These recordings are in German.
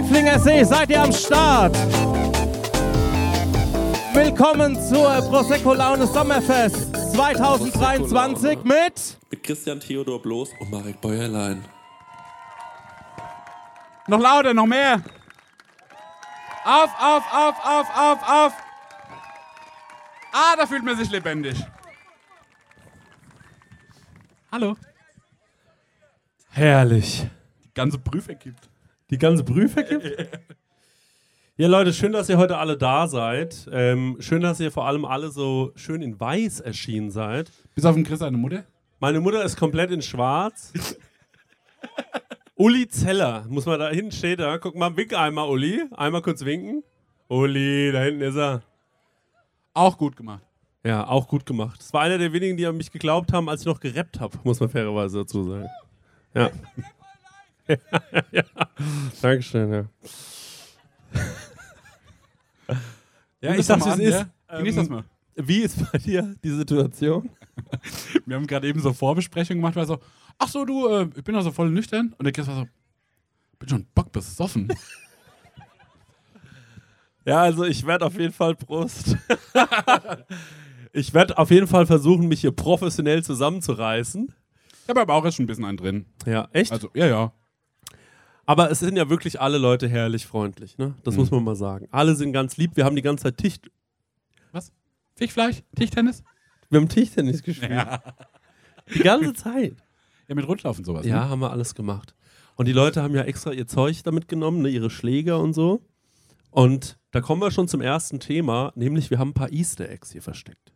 Reiflinger See, seid ihr am Start? Willkommen zur Prosecco Laune Sommerfest 2023 mit Mit Christian Theodor Bloß und Marek Bäuerlein. Noch lauter, noch mehr. Auf, auf, auf, auf, auf, auf. Ah, da fühlt man sich lebendig. Hallo. Herrlich. Die ganze Prüfe gibt. Die ganze Prüfe gibt? Ja, Leute, schön, dass ihr heute alle da seid. Ähm, schön, dass ihr vor allem alle so schön in weiß erschienen seid. Bis auf den Chris, seine Mutter. Meine Mutter ist komplett in schwarz. Uli Zeller, muss man da hinten steht da. Guck mal, wink einmal, Uli. Einmal kurz winken. Uli, da hinten ist er. Auch gut gemacht. Ja, auch gut gemacht. Das war einer der wenigen, die an mich geglaubt haben, als ich noch gerappt habe, muss man fairerweise dazu sagen. Ja. ja. Dankeschön, ja. ja, ich sag's, wie es ist. Ja? Genieß das Ähm, mal. Wie ist bei dir die Situation? Wir haben gerade eben so Vorbesprechung gemacht, weil so, ach so, du, äh, ich bin also voll nüchtern. Und der Chris war so, bin schon Bock besoffen. Ja, also ich werde auf jeden Fall Prost. ich werde auf jeden Fall versuchen, mich hier professionell zusammenzureißen. ich habe aber auch jetzt schon ein bisschen einen drin. Ja, echt? Also, ja, ja. Aber es sind ja wirklich alle Leute herrlich freundlich, ne? Das muss man mal sagen. Alle sind ganz lieb. Wir haben die ganze Zeit Tisch. Was? Fischfleisch? Tischtennis? Wir haben Tischtennis gespielt. Die ganze Zeit. Ja, mit Rundlauf und sowas. Ja, Ne? haben wir alles gemacht. Und die Leute haben ja extra ihr Zeug damit genommen, ne, ihre Schläger und so. Und da kommen wir schon zum ersten Thema, nämlich wir haben ein paar Easter Eggs hier versteckt.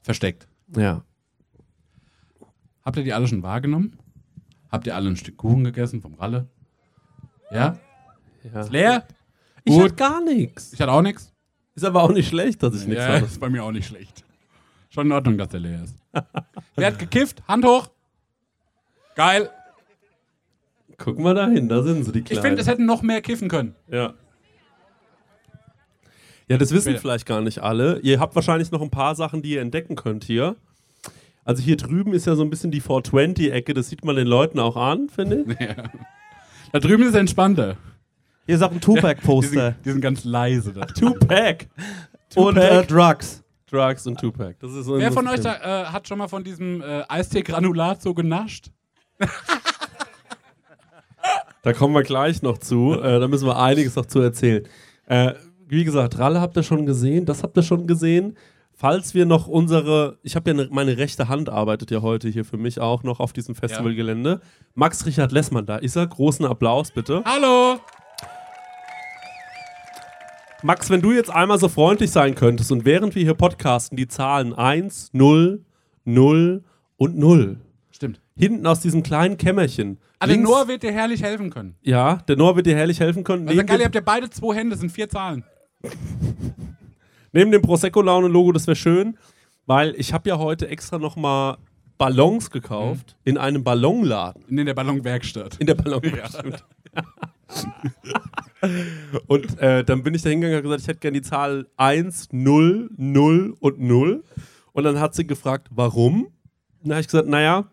Versteckt. Ja. Habt ihr die alle schon wahrgenommen? Habt ihr alle ein Stück Kuchen gegessen vom Ralle? Ja? ja. Ist leer? Ich Gut. hatte gar nichts. Ich hatte auch nichts. Ist aber auch nicht schlecht, dass ich nichts Ja, hatte. ist bei mir auch nicht schlecht. Schon in Ordnung, dass der leer ist. Wer hat gekifft? Hand hoch. Geil. Guck mal dahin, da sind sie, die Ich Kleinen. finde, es hätten noch mehr kiffen können. Ja. Ja, das wissen vielleicht gar nicht alle. Ihr habt wahrscheinlich noch ein paar Sachen, die ihr entdecken könnt hier. Also hier drüben ist ja so ein bisschen die 420-Ecke, das sieht man den Leuten auch an, finde ich. Da drüben ist es entspannter. Hier ist auch ein Die Tupac-Poster. sind, die sind ganz leise. Da. Tupac. Und äh, Drugs. Drugs und Tupac. Das ist so Wer von euch da, äh, hat schon mal von diesem äh, Eistee-Granulat so genascht? Da kommen wir gleich noch zu. Äh, da müssen wir einiges noch zu erzählen. Äh, wie gesagt, Ralle habt ihr schon gesehen, das habt ihr schon gesehen. Falls wir noch unsere, ich habe ja ne, meine rechte Hand arbeitet ja heute hier für mich auch noch auf diesem Festivalgelände. Max Richard Lessmann, da ist er. Großen Applaus bitte. Hallo! Max, wenn du jetzt einmal so freundlich sein könntest und während wir hier podcasten die Zahlen 1, 0, 0 und 0 Stimmt. hinten aus diesem kleinen Kämmerchen. Also links- Noah wird dir herrlich helfen können. ja, der Noah wird dir herrlich helfen können. Also geil, ihr habt ja beide zwei Hände, das sind vier Zahlen. Neben dem Prosecco-Laune-Logo, das wäre schön, weil ich habe ja heute extra nochmal Ballons gekauft in einem Ballonladen. In der Ballonwerkstatt. In der Ballonwerkstatt. und äh, dann bin ich da hingegangen und habe gesagt, ich hätte gerne die Zahl 1, 0, 0 und 0. Und dann hat sie gefragt, warum? Dann habe ich gesagt, naja,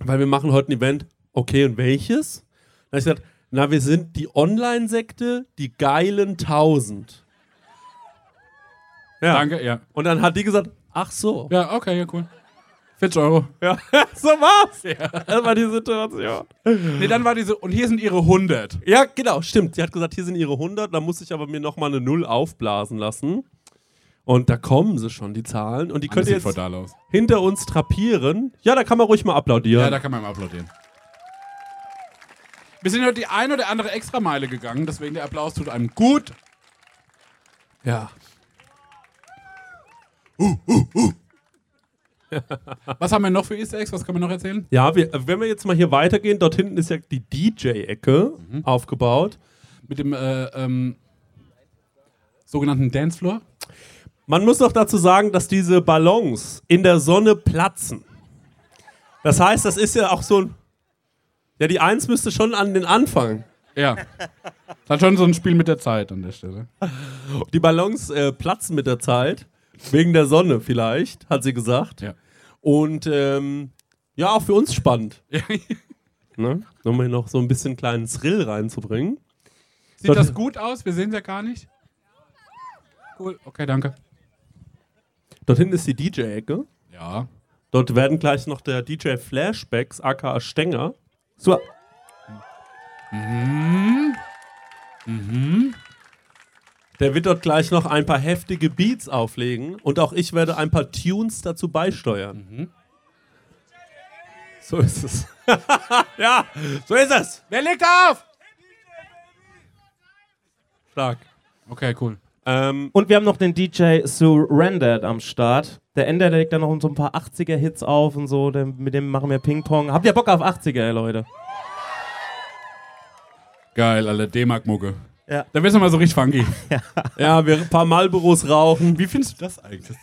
weil wir machen heute ein Event. Okay, und welches? Dann habe ich gesagt, na, wir sind die Online-Sekte, die geilen 1000. Ja. Danke, ja. Und dann hat die gesagt, ach so. Ja, okay, ja, cool. 40 Euro. Ja, so war's. Das war die Situation. Nee, dann war diese, und hier sind ihre 100. Ja, genau, stimmt. Sie hat gesagt, hier sind ihre 100, da muss ich aber mir nochmal eine Null aufblasen lassen. Und da kommen sie schon, die Zahlen. Und die könnt ihr jetzt hinter uns trapieren. Ja, da kann man ruhig mal applaudieren. Ja, da kann man mal applaudieren. Wir sind heute die eine oder andere Extrameile gegangen, deswegen der Applaus tut einem gut. ja. Was haben wir noch für Easter Eggs? Was können wir noch erzählen? Ja, wir, wenn wir jetzt mal hier weitergehen, dort hinten ist ja die DJ-Ecke Mhm. aufgebaut. Mit dem äh, ähm, sogenannten Dancefloor. Man muss noch dazu sagen, dass diese Ballons in der Sonne platzen. Das heißt, das ist ja auch so ein. Ja, die Eins müsste schon an den Anfang. Ja. Das hat schon so ein Spiel mit der Zeit an der Stelle. Die Ballons äh, platzen mit der Zeit. Wegen der Sonne vielleicht, hat sie gesagt. Ja. Und ähm, ja, auch für uns spannend. Ne? Um hier noch so ein bisschen kleinen Thrill reinzubringen. Sieht das gut aus? Wir sehen es ja gar nicht. Cool, okay, danke. Dort hinten ist die DJ-Ecke. Ja. Dort werden gleich noch der DJ Flashbacks, aka Stenger. So, Der wird dort gleich noch ein paar heftige Beats auflegen und auch ich werde ein paar Tunes dazu beisteuern. So ist es. ja, so ist es. Wer legt auf? Stark. Okay, cool. Ähm, und wir haben noch den DJ Surrendered am Start. Der Ender der legt da noch so ein paar 80er-Hits auf und so. Der, mit dem machen wir Ping-Pong. Habt ihr Bock auf 80er, Leute? Geil, alle D-Mark-Mucke. Ja. Da wird's nochmal so richtig funky. ja, wir ein paar Marlboros rauchen. Wie findest du das eigentlich?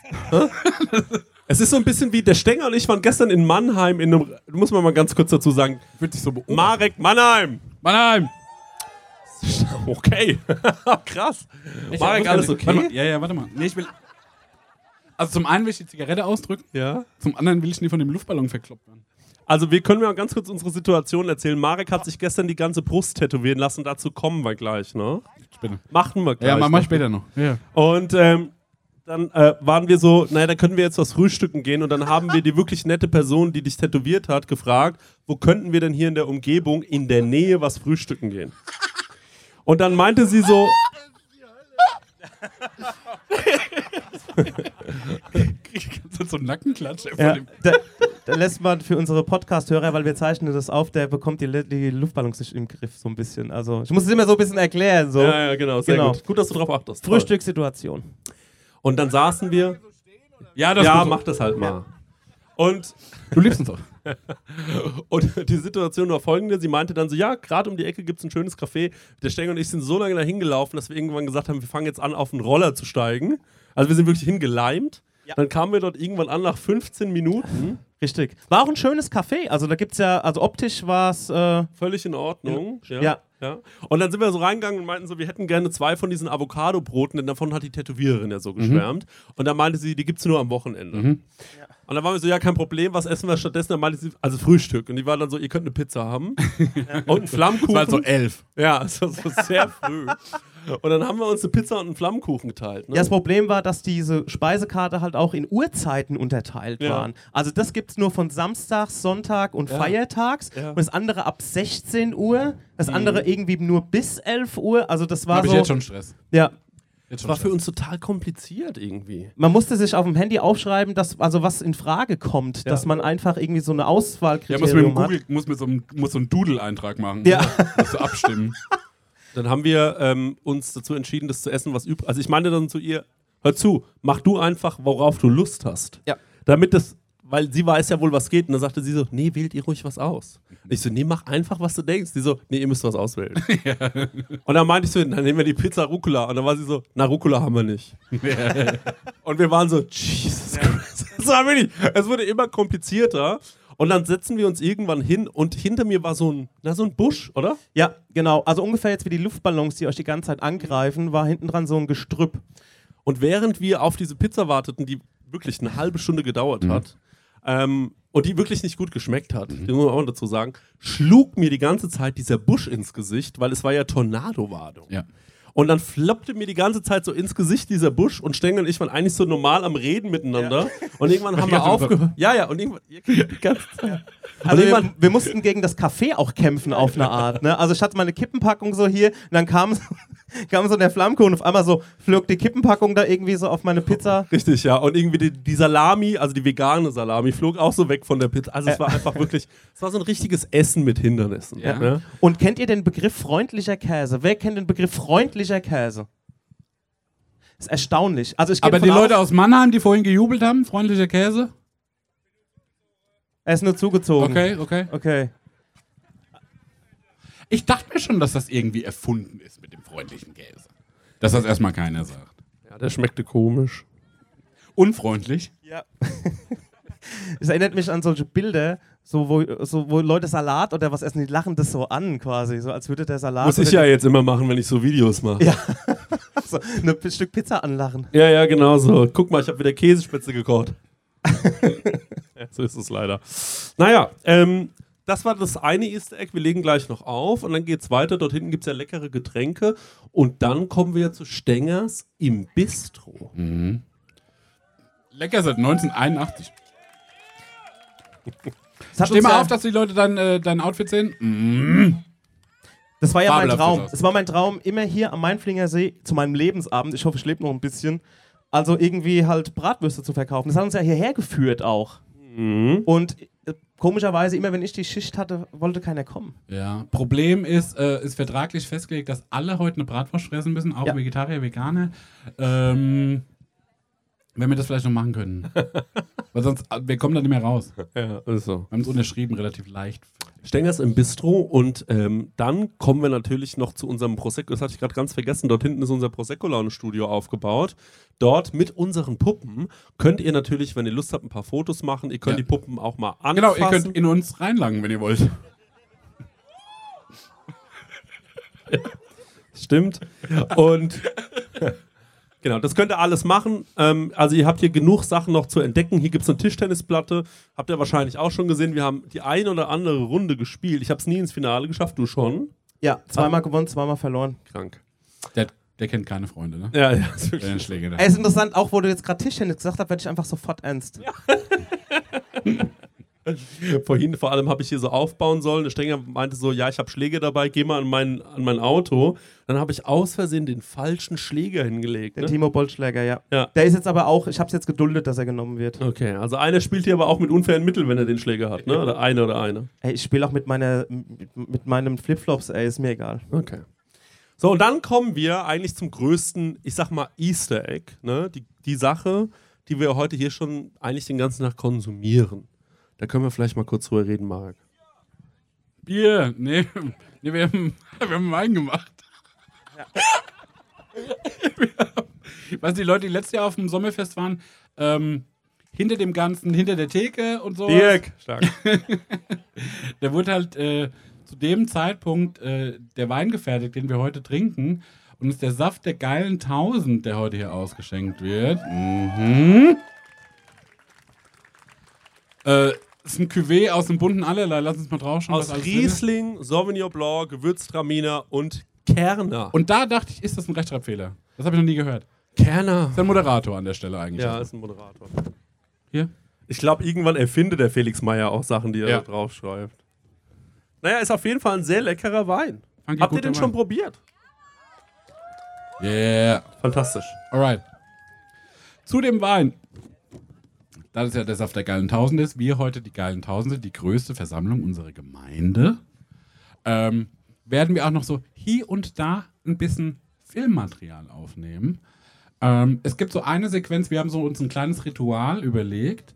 Es ist so ein bisschen wie der Stenger und ich waren gestern in Mannheim in einem, muss man mal ganz kurz dazu sagen, Fühlt sich so beobachtet. Marek Mannheim. Mannheim! Okay, krass. Marek, alles okay? Mal. Ja, ja, warte mal. Nee, ich will. Also zum einen will ich die Zigarette ausdrücken, Ja. zum anderen will ich nie von dem Luftballon verkloppt werden. Also wir können mal ganz kurz unsere Situation erzählen. Marek hat sich gestern die ganze Brust tätowieren lassen. Dazu kommen wir gleich, ne? Später. Machen wir gleich. Ja, mach, mach noch. später noch. Ja. Und ähm, dann äh, waren wir so, naja, da können wir jetzt was frühstücken gehen. Und dann haben wir die wirklich nette Person, die dich tätowiert hat, gefragt, wo könnten wir denn hier in der Umgebung in der Nähe was frühstücken gehen? Und dann meinte sie so, so einen Nackenklatsch Ja, da, da lässt man für unsere Podcast-Hörer, weil wir zeichnen das auf, der bekommt die, die Luftballons nicht im Griff so ein bisschen. Also ich muss es immer so ein bisschen erklären. So. ja, ja, genau, sehr Genau. gut. Gut, dass du drauf achtest. Frühstückssituation. Und dann saßen wir, Ja, das ja, mach das halt mal. Und Du liebst uns doch. Und die Situation war folgende: Sie meinte dann so: Ja, gerade um die Ecke gibt es ein schönes Café. Der Stenger und ich sind so lange dahin gelaufen, dass wir irgendwann gesagt haben: Wir fangen jetzt an, auf den Roller zu steigen. Also, wir sind wirklich hingeleimt. Dann kamen wir dort irgendwann an nach 15 Minuten. Richtig. War auch ein schönes Café. Also da gibt es ja, also optisch war es, äh, Völlig in Ordnung. Ja. Ja. ja. Und dann sind wir so reingegangen und meinten so: Wir hätten gerne zwei von diesen Avocado-Broten, denn davon hat die Tätowiererin ja so geschwärmt. Und dann meinte sie: Die gibt es nur am Wochenende. Und dann waren wir so, ja, kein Problem, was essen wir stattdessen? Dann meinte sie, also Frühstück. Und die war dann so, ihr könnt eine Pizza haben. Und einen Flammkuchen. Das war so elf. Ja, es war so sehr früh. Und dann haben wir uns eine Pizza und einen Flammkuchen geteilt. Ne? Ja, das Problem war, dass diese Speisekarte halt auch in Uhrzeiten unterteilt Ja. waren. Also das gibt es nur von Samstags, Sonntag und Ja. Feiertags. Ja. Und das andere ab 16 Uhr. Das andere irgendwie nur bis 11 Uhr. Also das war Habe so. ich jetzt schon Stress. Ja. Jetzt Das war für uns total kompliziert irgendwie. Man musste sich auf dem Handy aufschreiben, dass also was in Frage kommt, dass man einfach irgendwie so eine Ja, muss mit Auswahlkriterium dem hat. Google, muss mit so einem, muss so einen Doodle-Eintrag machen. Ja. Musst du abstimmen. Dann haben wir ähm, uns dazu entschieden, das zu essen, was übrig Also ich meinte dann zu ihr, hör zu, mach du einfach, worauf du Lust hast. Ja. Damit das, weil sie weiß ja wohl, was geht. Und dann sagte sie so, nee, wählt ihr ruhig was aus. Und ich so, nee, mach einfach, was du denkst. Die so, nee, ihr müsst was auswählen. Und dann meinte ich so, dann nehmen wir die Pizza Rucola. Und dann war sie so, na, Rucola haben wir nicht. Und wir waren so, Jesus Christ. Das war wirklich, es wurde immer komplizierter. Und dann setzen wir uns irgendwann hin und hinter mir war so ein, na, so ein Busch, oder? Ja, genau. Also ungefähr jetzt wie die Luftballons, die euch die ganze Zeit angreifen, war hinten dran so ein Gestrüpp. Und während wir auf diese Pizza warteten, die wirklich eine halbe Stunde gedauert Mhm. hat ähm, und die wirklich nicht gut geschmeckt hat, das muss man auch dazu sagen, schlug mir die ganze Zeit dieser Busch ins Gesicht, weil es war ja Tornado-Warnung. Ja. Und dann floppte mir die ganze Zeit so ins Gesicht dieser Busch und Stengel und ich waren eigentlich so normal am Reden miteinander. Und irgendwann haben wir aufgehört. Ja, ja, und irgendwann. Und Also wir, irgendwann wir mussten gegen das Kaffee auch kämpfen auf eine Art. Ne? Also ich hatte meine Kippenpackung so hier und dann kam, kam so der Flammkuchen und auf einmal so flog die Kippenpackung da irgendwie so auf meine Pizza. Richtig, ja. Und irgendwie die, die Salami, also die vegane Salami, flog auch so weg von der Pizza. Also es war einfach wirklich, es war so ein richtiges Essen mit Hindernissen. Ja. ne? Und kennt ihr den Begriff freundlicher Käse? Wer kennt den Begriff freundlicher Käse? ist erstaunlich. Also ich Aber die Leute aus, aus Mannheim, die vorhin gejubelt haben, freundlicher Käse. er ist nur zugezogen. Okay, okay. Okay. Ich dachte mir schon, dass das irgendwie erfunden ist mit dem freundlichen Käse. Dass das erstmal keiner sagt. Ja, der schmeckte komisch. Unfreundlich. Ja. Es erinnert mich an solche Bilder, so wo, so wo Leute Salat oder was essen, die lachen das so an quasi, so als würde der Salat Muss ich ja jetzt immer machen, wenn ich so Videos mache. Ja. so ein Stück Pizza anlachen. Ja, ja, genau so. Guck mal, ich habe wieder Käsespitze gekocht. ja, so ist es leider. Naja, ähm, das war das eine Easter Egg. Wir legen gleich noch auf und dann geht's weiter. Dort hinten gibt's ja leckere Getränke. Und dann kommen wir zu Stengers im Bistro. Lecker seit 1981. Das, hat Steh mal ja, auf, dass die Leute dein, äh, dein Outfit sehen. Mm. das war ja mein Traum. Es war mein Traum, immer hier am Mainflinger See zu meinem Lebensabend, ich hoffe, ich lebe noch ein bisschen, also irgendwie halt Bratwürste zu verkaufen. Das hat uns ja hierher geführt auch. Mhm. Und komischerweise, immer wenn ich die Schicht hatte, wollte keiner kommen. Ja, Problem ist, äh, ist vertraglich festgelegt, dass alle heute eine Bratwurst fressen müssen, auch Ja. Vegetarier, Veganer. Ähm, wenn wir das vielleicht noch machen können. Weil sonst, äh, wir kommen da nicht mehr raus. Wir Ja, ist so. haben es unterschrieben, relativ leicht. Stengers im Bistro und ähm, dann kommen wir natürlich noch zu unserem Prosecco. Das hatte ich gerade ganz vergessen. Dort hinten ist unser Prosecco-Laune-Studio aufgebaut. Dort mit unseren Puppen könnt ihr natürlich, wenn ihr Lust habt, ein paar Fotos machen. Ihr könnt Ja. die Puppen auch mal anfassen. Genau, ihr könnt in uns reinlangen, wenn ihr wollt. Stimmt. Und genau, das könnt ihr alles machen. Ähm, also ihr habt hier genug Sachen noch zu entdecken. Hier gibt es eine Tischtennisplatte. Habt ihr wahrscheinlich auch schon gesehen. Wir haben die ein oder andere Runde gespielt. Ich habe es nie ins Finale geschafft. Du schon? Ja, zweimal gewonnen, zweimal verloren. Krank. Der, der kennt keine Freunde, ne? Ja, ja, ist wirklich. da. Ey, ist interessant, auch wo du jetzt gerade Tischtennis gesagt hast, werde ich einfach sofort ernst. Vorhin vor allem habe ich hier so aufbauen sollen. Der Stenger meinte so, ja, ich habe Schläge dabei, geh mal an mein, an mein Auto. Dann habe ich aus Versehen den falschen Schläger hingelegt. Den Ne? Timo Bollschläger, ja. Ja. Der ist jetzt aber auch, ich habe es jetzt geduldet, dass er genommen wird. Okay, also einer spielt hier aber auch mit unfairen Mitteln, wenn er den Schläger hat, ne? Oder eine oder eine. Ey, ich spiele auch mit, meiner, mit meinem Flipflops, ey, ist mir egal. Okay. So, und dann kommen wir eigentlich zum größten, ich sag mal, Easter Egg, ne? Die, die Sache, die wir heute hier schon eigentlich den ganzen Tag konsumieren. Da können wir vielleicht mal kurz drüber reden, Marc. Bier. Nee, nee wir, haben, wir haben Wein gemacht. Wir haben- Weißt du, die Leute, die letztes Jahr auf dem Sommerfest waren, ähm, hinter dem Ganzen, hinter der Theke und so. Stark. Da wurde halt äh, zu dem Zeitpunkt äh, der Wein gefertigt, den wir heute trinken. Und es ist der Saft der geilen Tausend, der heute hier ausgeschenkt wird. Mhm. Äh, ist ein Cuvée aus dem bunten Allerlei. Lass uns mal draufschauen. Aus. Riesling, Sauvignon Blanc, Gewürztraminer und Kerner. Und da dachte ich, ist das ein Rechtschreibfehler? Das habe ich noch nie gehört. Kerner. Ist ein Moderator an der Stelle eigentlich. Ja, ist ein Moderator. Hier? Ich glaube, irgendwann erfindet der Felix Meyer auch Sachen, die er Ja. draufschreibt. Naja, ist auf jeden Fall ein sehr leckerer Wein. Habt ihr den schon Wein. probiert? Yeah. Fantastisch. Alright. Zu dem Wein. Da das ja der Saft der geilen Tausend ist, wir heute die geilen Tausende, die größte Versammlung unserer Gemeinde, ähm, werden wir auch noch so hier und da ein bisschen Filmmaterial aufnehmen. Ähm, es gibt so eine Sequenz, wir haben so uns ein kleines Ritual überlegt.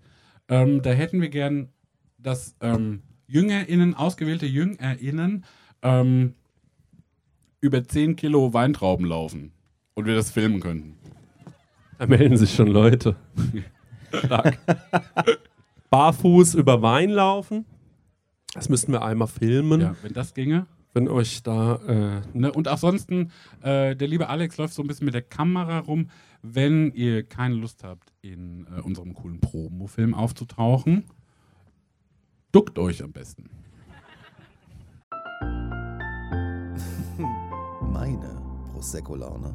Ähm, da hätten wir gern, dass ähm, JüngerInnen, ausgewählte JüngerInnen, ähm, über 10 Kilo Weintrauben laufen und wir das filmen könnten. Da melden sich schon Leute. Stark. Barfuß über Wein laufen. Das müssten wir einmal filmen, Ja, wenn das ginge. wenn euch da. Äh, Ne? Und ansonsten, äh, der liebe Alex läuft so ein bisschen mit der Kamera rum. Wenn ihr keine Lust habt, in äh, unserem coolen Promo-Film aufzutauchen, duckt euch am besten. Meine Prosecco-Laune.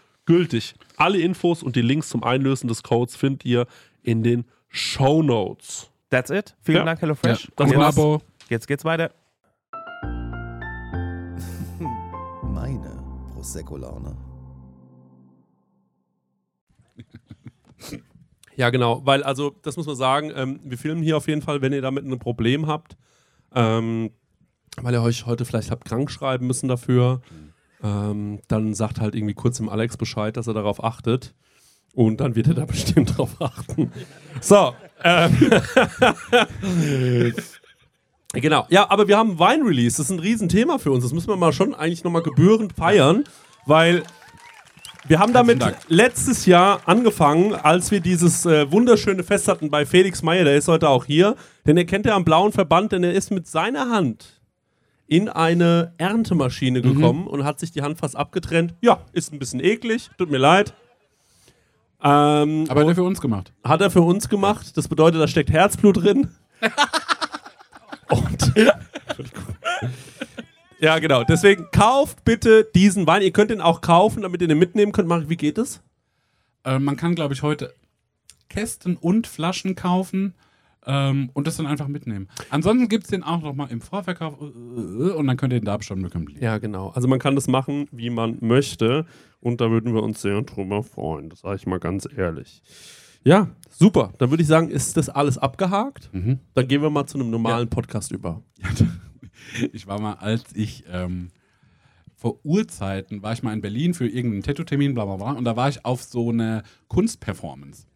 gültig. Alle Infos und die Links zum Einlösen des Codes findet ihr in den Show Notes. That's it. Vielen Ja. Dank, HelloFresh. Das ein jetzt, Abo. jetzt geht's weiter. Meine Prosecco-Laune. Ja, genau, weil also, das muss man sagen, ähm, wir filmen hier auf jeden Fall, wenn ihr damit ein Problem habt, ähm, weil ihr euch heute vielleicht habt krank schreiben müssen dafür, ähm, dann sagt halt irgendwie kurz dem Alex Bescheid, dass er darauf achtet. Und dann wird er da bestimmt drauf achten. So. Ähm, genau. Ja, aber wir haben Wein-Release. Das ist ein Riesenthema für uns. Das müssen wir mal schon eigentlich nochmal gebührend feiern, weil wir haben damit letztes Jahr angefangen, als wir dieses äh, wunderschöne Fest hatten bei Felix Meyer, der ist heute auch hier, denn er kennt ja am blauen Verband, denn er ist mit seiner Hand in eine Erntemaschine gekommen und hat sich die Hand fast abgetrennt. Ja, ist ein bisschen eklig, tut mir leid. Ähm, Aber hat er für uns gemacht. hat er für uns gemacht. Das bedeutet, da steckt Herzblut drin. Und. ja, genau. Deswegen kauft bitte diesen Wein. Ihr könnt den auch kaufen, damit ihr den mitnehmen könnt. Marek, wie geht es? Äh, man kann, glaube ich, heute Kästen und Flaschen kaufen ähm, und das dann einfach mitnehmen. Ansonsten gibt es den auch noch mal im Vorverkauf äh, äh, und dann könnt ihr den da bestimmt bekommen. Ja, genau. Also man kann das machen, wie man möchte. Und da würden wir uns sehr drüber freuen. Das sage ich mal ganz ehrlich. Ja, super. Dann würde ich sagen, ist das alles abgehakt? Mhm. Dann gehen wir mal zu einem normalen Podcast über. Ich war mal, als ich ähm, vor Urzeiten war ich mal in Berlin für irgendeinen Tattoo-Termin, bla bla bla, und da war ich auf so eine Kunstperformance.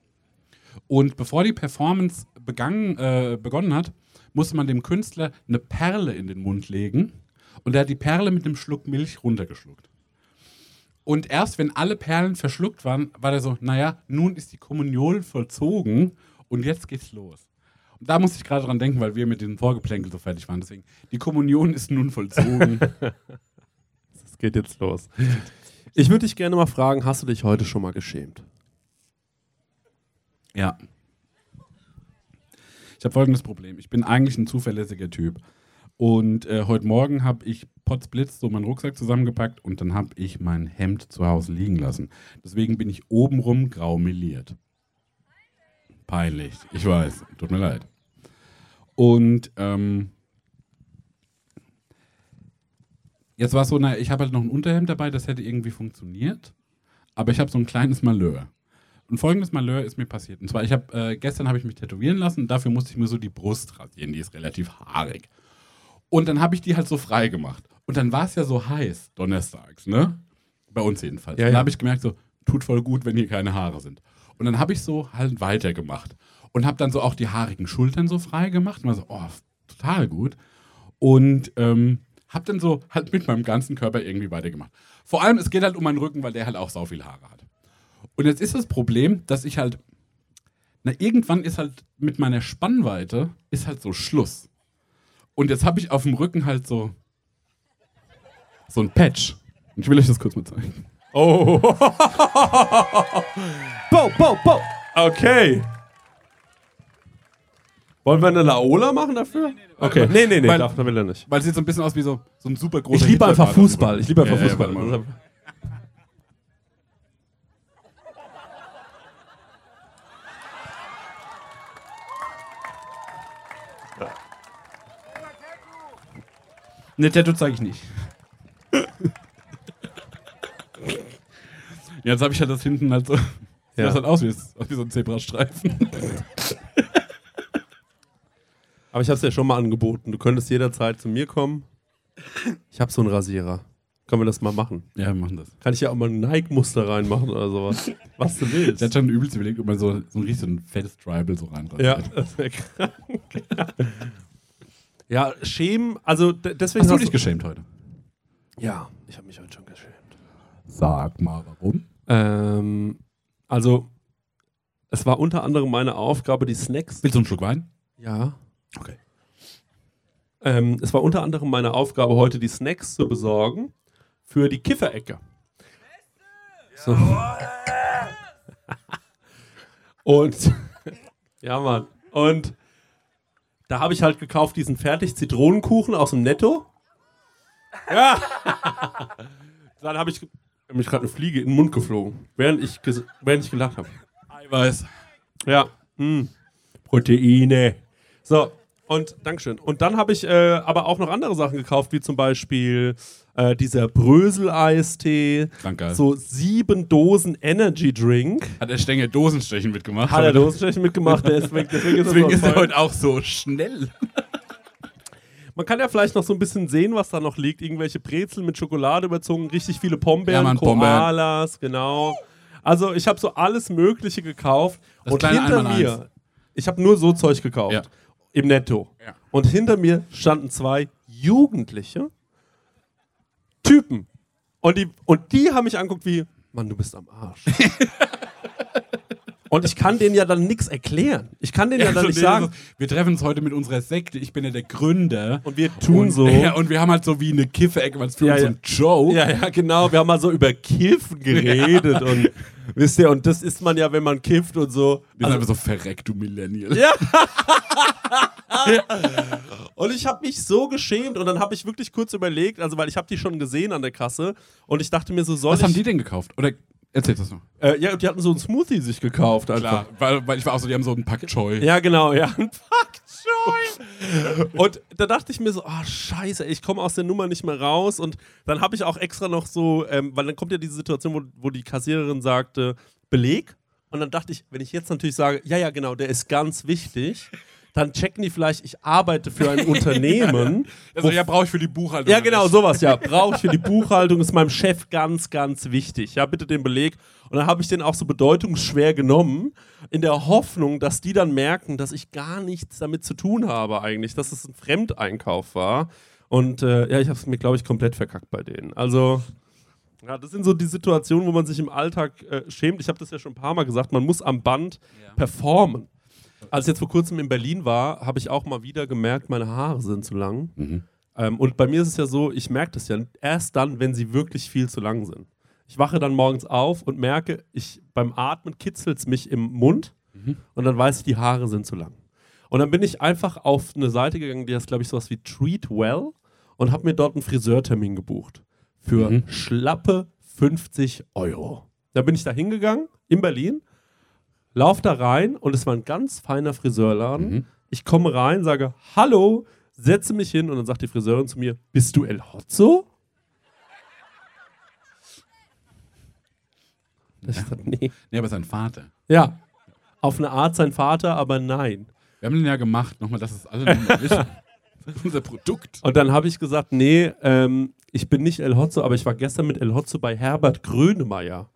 Und bevor die Performance begangen, äh, begonnen hat, musste man dem Künstler eine Perle in den Mund legen und er hat die Perle mit einem Schluck Milch runtergeschluckt. Und erst wenn alle Perlen verschluckt waren, war der so, naja, nun ist die Kommunion vollzogen und jetzt geht's los. Und da musste ich gerade dran denken, weil wir mit dem Vorgeplänkel so fertig waren. Deswegen, die Kommunion ist nun vollzogen. Es geht jetzt los. Ich würde dich gerne mal fragen, hast du dich heute schon mal geschämt? ja. Ich habe folgendes Problem. Ich bin eigentlich ein zuverlässiger Typ. Und äh, heute Morgen habe ich potzblitz so meinen Rucksack zusammengepackt und dann habe ich mein Hemd zu Hause liegen lassen. Deswegen bin ich obenrum grau meliert. Peinlich. Ich weiß. Tut mir leid. Und ähm, jetzt war es so, na, ich habe halt noch ein Unterhemd dabei, das hätte irgendwie funktioniert. Aber ich habe so ein kleines Malheur. Und folgendes Malheur ist mir passiert. Und zwar, ich habe äh, gestern habe ich mich tätowieren lassen und dafür musste ich mir so die Brust rasieren. Die ist relativ haarig. Und dann habe ich die halt so frei gemacht. Und dann war es ja so heiß, donnerstags, ne? Bei uns jedenfalls. Ja, und ja. da habe ich gemerkt, so, tut voll gut, wenn hier keine Haare sind. Und dann habe ich so halt weitergemacht. Und habe dann so auch die haarigen Schultern so frei gemacht. Und war so, oh, total gut. Und ähm, habe dann so halt mit meinem ganzen Körper irgendwie weitergemacht. Vor allem, es geht halt um meinen Rücken, weil der halt auch sau viel Haare hat. Und jetzt ist das Problem, dass ich halt, na, irgendwann ist halt mit meiner Spannweite ist halt so Schluss. Und jetzt habe ich auf dem Rücken halt so, so ein Patch. Und ich will euch das kurz mal zeigen. Oh. Bo, bo, bo. Okay. Wollen wir eine Laola machen dafür? Okay. Nee, nee, nee, Weil- darf, will er nicht. Weil es sieht so ein bisschen aus wie so, so ein super großer Ich liebe einfach. Fußball. Ich liebe einfach Ja, ja, Fußball. warte Ne, Tattoo zeige ich nicht. Jetzt habe ich halt das hinten halt so. Ja. das halt aus wie, wie so ein Zebrastreifen. Aber ich habe es dir schon mal angeboten. Du könntest jederzeit zu mir kommen. Ich habe so einen Rasierer. Können wir das mal machen? Ja, wir machen das. Kann ich ja auch mal ein Nike-Muster reinmachen oder sowas. Was du willst. Der hat schon übelst überlegt, ob man so, so ein richtig so ein fettes Tribal so reinrasiert. Ja, das wäre krank. Ja, schämen, also deswegen Hast du hast dich geschämt heute? Ja, ich habe mich heute schon geschämt. Sag mal, warum? Ähm, also, es war unter anderem meine Aufgabe, die Snacks. Willst du einen Schluck Wein? Ja. Okay. Ähm, es war unter anderem meine Aufgabe, heute die Snacks zu besorgen für die Kifferecke. So. Und ja, Mann. Und da habe ich halt gekauft diesen fertig Zitronenkuchen aus dem Netto. Ja. Dann habe ich mich gerade eine Fliege in den Mund geflogen, während ich, während ich gelacht habe. Eiweiß. Ja. Hm. Proteine. So, und Dankeschön. Und dann habe ich äh, aber auch noch andere Sachen gekauft, wie zum Beispiel äh, dieser Brösel-Eistee, so sieben Dosen Energy Drink. Hat der Stängel Dosenstechen mitgemacht. Hat er Dosenstechen mitgemacht, deswegen, deswegen ist, Deswegen er ist er heute auch so schnell. Man kann ja vielleicht noch so ein bisschen sehen, was da noch liegt. Irgendwelche Brezeln mit Schokolade überzogen, richtig viele Pombeeren, Ja, Mann, Pombeeren. Koalas, genau. Also ich habe so alles Mögliche gekauft. Das und hinter mir, ich habe nur so Zeug gekauft. Ja. Im Netto. Ja. Und hinter mir standen zwei Jugendliche Typen. Und die, und die haben mich angeguckt wie, Mann, du bist am Arsch. und ich kann denen ja dann nichts erklären. Ich kann denen ja, dann so, nicht sagen. so, wir treffen uns heute mit unserer Sekte. Ich bin ja der Gründer. Und wir tun und, so. Ja, und wir haben halt so wie eine Kifferecke, weil es für Ja, uns ja. ein Joke. Ja, ja, genau. Wir haben mal so über Kiffen geredet und wisst ihr, und das ist man ja, wenn man kifft und so. Wir sind einfach so verreckt, du Millennial. Ja. Und ich habe mich so geschämt und dann habe ich wirklich kurz überlegt, also weil ich habe die schon gesehen an der Kasse und ich dachte mir so, soll Was ich... haben die denn gekauft? Oder erzähl das noch. Äh, ja, die hatten so einen Smoothie sich gekauft einfach. Klar, weil, weil ich war auch so, die haben so einen Pack Choi. Ja, genau, ja. Ein Pak Choi. Und da dachte ich mir so, ah, scheiße, ey, ich komme aus der Nummer nicht mehr raus. Und dann habe ich auch extra noch so, ähm, weil dann kommt ja diese Situation, wo, wo die Kassiererin sagte, Beleg. Und dann dachte ich, wenn ich jetzt natürlich sage, ja, ja, genau, der ist ganz wichtig, dann checken die vielleicht, ich arbeite für ein Unternehmen. Also, ja, brauche ich für die Buchhaltung. Ja, genau, sowas, ja. Brauche ich für die Buchhaltung, ist meinem Chef ganz, ganz wichtig. Ja, bitte den Beleg. Und dann habe ich den auch so bedeutungsschwer genommen, in der Hoffnung, dass die dann merken, dass ich gar nichts damit zu tun habe eigentlich, dass es ein Fremdeinkauf war. Und äh, ja, ich habe es mir, glaube ich, komplett verkackt bei denen. Also, ja, das sind so die Situationen, wo man sich im Alltag äh, schämt. Ich habe das ja schon ein paar Mal gesagt, man muss am Band performen. Als ich jetzt vor kurzem in Berlin war, habe ich auch mal wieder gemerkt, meine Haare sind zu lang. Ähm, und bei mir ist es ja so, ich merke das ja erst dann, wenn sie wirklich viel zu lang sind. Ich wache dann morgens auf und merke, ich, beim Atmen kitzelt es mich im Mund und dann weiß ich, die Haare sind zu lang. Und dann bin ich einfach auf eine Seite gegangen, die heißt, glaube ich, sowas wie Treat Well und habe mir dort einen Friseurtermin gebucht. Für schlappe 50 Euro. Da bin ich da hingegangen, in Berlin, lauf da rein und es war ein ganz feiner Friseurladen. Ich komme rein, sage Hallo, setze mich hin und dann sagt die Friseurin zu mir: Bist du El Hotzo? Ich gesagt, nee. Nee, aber sein Vater. Ja. Auf eine Art sein Vater, aber nein. Wir haben den ja gemacht, nochmal, dass es alle nochmal wissen. Das ist unser Produkt. Und dann habe ich gesagt, nee, ähm, ich bin nicht El Hotzo, aber ich war gestern mit El Hotzo bei Herbert Grönemeyer.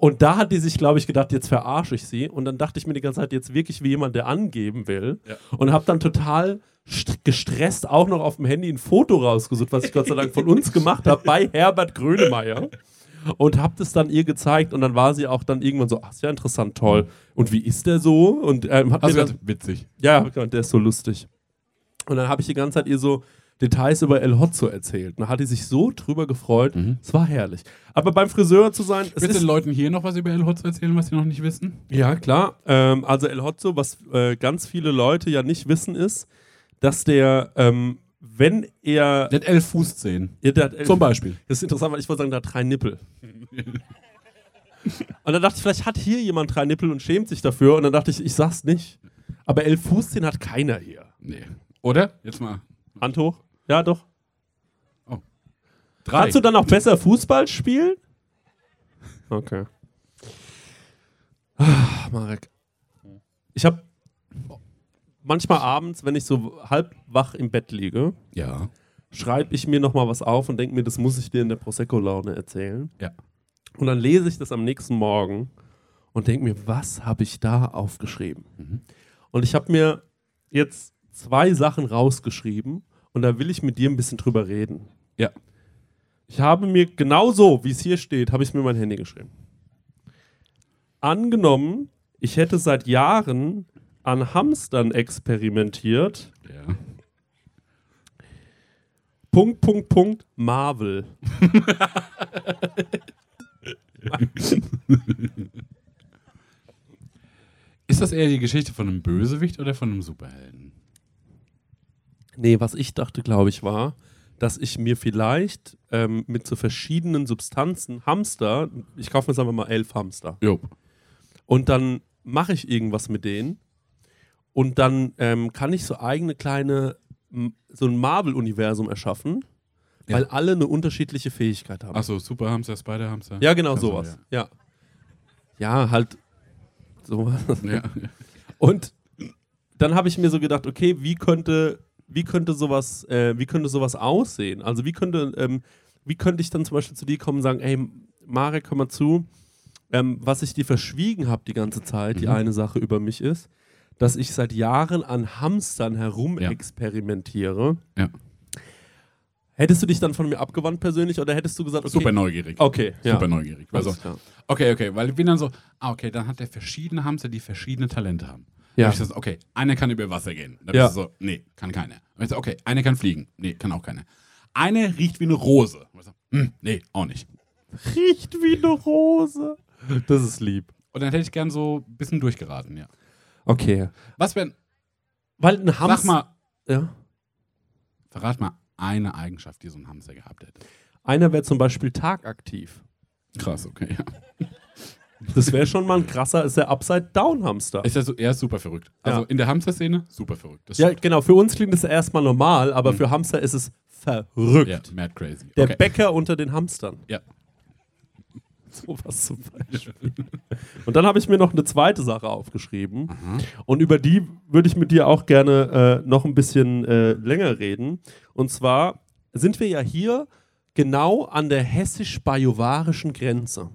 Und da hat die sich, glaube ich, gedacht, jetzt verarsche ich sie. Und dann dachte ich mir die ganze Zeit, jetzt wirklich wie jemand, der angeben will. Ja. Und habe dann total st- gestresst auch noch auf dem Handy ein Foto rausgesucht, was ich Gott sei Dank von uns gemacht habe, bei Herbert Grönemeyer. Und habe das dann ihr gezeigt. Und dann war sie auch dann irgendwann so, ach, ist ja interessant, toll. Und wie ist der so? Und ähm, hat Also mir dann, witzig. ja, ja, der ist so lustig. Und dann habe ich die ganze Zeit ihr so Details über El Hotzo erzählt. Und da hat die sich so drüber gefreut. Es war herrlich. Aber beim Friseur zu sein, Willst du den Leuten hier noch was über El Hotzo erzählen, was sie noch nicht wissen? ja klar. Ähm, also El Hotzo, was äh, ganz viele Leute ja nicht wissen, ist, dass der, ähm, wenn er, Der hat elf Fußzehen. ja, der hat elf- Zum Beispiel. Das ist interessant, weil ich wollte sagen, der hat drei Nippel. und dann dachte ich, vielleicht hat hier jemand drei Nippel und schämt sich dafür. Und dann dachte ich, ich sag's nicht. Aber elf Fußzehen hat keiner hier. Nee. Oder? Jetzt mal. Hand hoch. Ja, doch. Drei. Kannst du dann auch besser Fußball spielen? Okay. Ah, Marek. Ich habe manchmal abends, wenn ich so halb wach im Bett liege, ja. schreibe ich mir nochmal was auf und denke mir, das muss ich dir in der Prosecco-Laune erzählen. Ja. Und dann lese ich das am nächsten Morgen und denke mir, was habe ich da aufgeschrieben? Mhm. Und ich habe mir jetzt zwei Sachen rausgeschrieben und da will ich mit dir ein bisschen drüber reden. Ja. Ich habe mir genau so, wie es hier steht, habe ich mir in mein Handy geschrieben. Angenommen, ich hätte seit Jahren an Hamstern experimentiert. Ja. Punkt, Punkt, Punkt, Marvel. Ist das eher die Geschichte von einem Bösewicht oder von einem Superhelden? Nee, was ich dachte, glaube ich, war, dass ich mir vielleicht ähm, mit so verschiedenen Substanzen Hamster, ich kaufe mir sagen wir mal elf Hamster, Jo. und dann mache ich irgendwas mit denen und dann ähm, kann ich so eigene kleine, so ein Marvel-Universum erschaffen, Ja. weil alle eine unterschiedliche Fähigkeit haben. Achso, Superhamster, Spiderhamster. ja, genau so, sowas. Ja. ja, halt sowas. Ja. ja. Und dann habe ich mir so gedacht, okay, wie könnte, wie könnte sowas, äh, wie könnte sowas aussehen? Also wie könnte, ähm, wie könnte ich dann zum Beispiel zu dir kommen und sagen, ey, Marek, komm mal zu, ähm, was ich dir verschwiegen habe die ganze Zeit, die Mhm. eine Sache über mich ist, dass ich seit Jahren an Hamstern herum Ja. Ja. Hättest du dich dann von mir abgewandt persönlich oder hättest du gesagt, okay, Super neugierig. okay, ja. Super neugierig. Also, okay, okay, weil ich bin dann so, ah, okay, dann hat der verschiedene Hamster, die verschiedene Talente haben. Ja. Ich so, okay, einer kann über Wasser gehen. Dann Ja. bist du so, nee, kann keiner. Und ich so, okay, einer kann fliegen. Nee, kann auch keiner. Eine riecht wie eine Rose. Und ich so, hm, nee, auch nicht. Riecht wie eine Rose. Das ist lieb. Und dann hätte ich gern so ein bisschen durchgeraten, ja. Okay. Was wenn, Weil ein Hamster. sag mal, Ja. verrat mal eine Eigenschaft, die so ein Hamster gehabt hätte. Einer wäre zum Beispiel tagaktiv. Krass, okay, ja. Das wäre schon mal ein krasser, ist der Upside-Down-Hamster. Ist ja so, er ist super verrückt. Also Ja. in der Hamster-Szene, super verrückt. Das Ja, genau. Für uns klingt das erstmal normal, aber für Hamster ist es verrückt. ja, mad crazy. Der okay. Bäcker unter den Hamstern. Ja. Sowas zum Beispiel. Und dann habe ich mir noch eine zweite Sache aufgeschrieben. Mhm. Und über die würde ich mit dir auch gerne äh, noch ein bisschen äh, länger reden. Und zwar sind wir ja hier genau an der hessisch-bajuwarischen Grenze.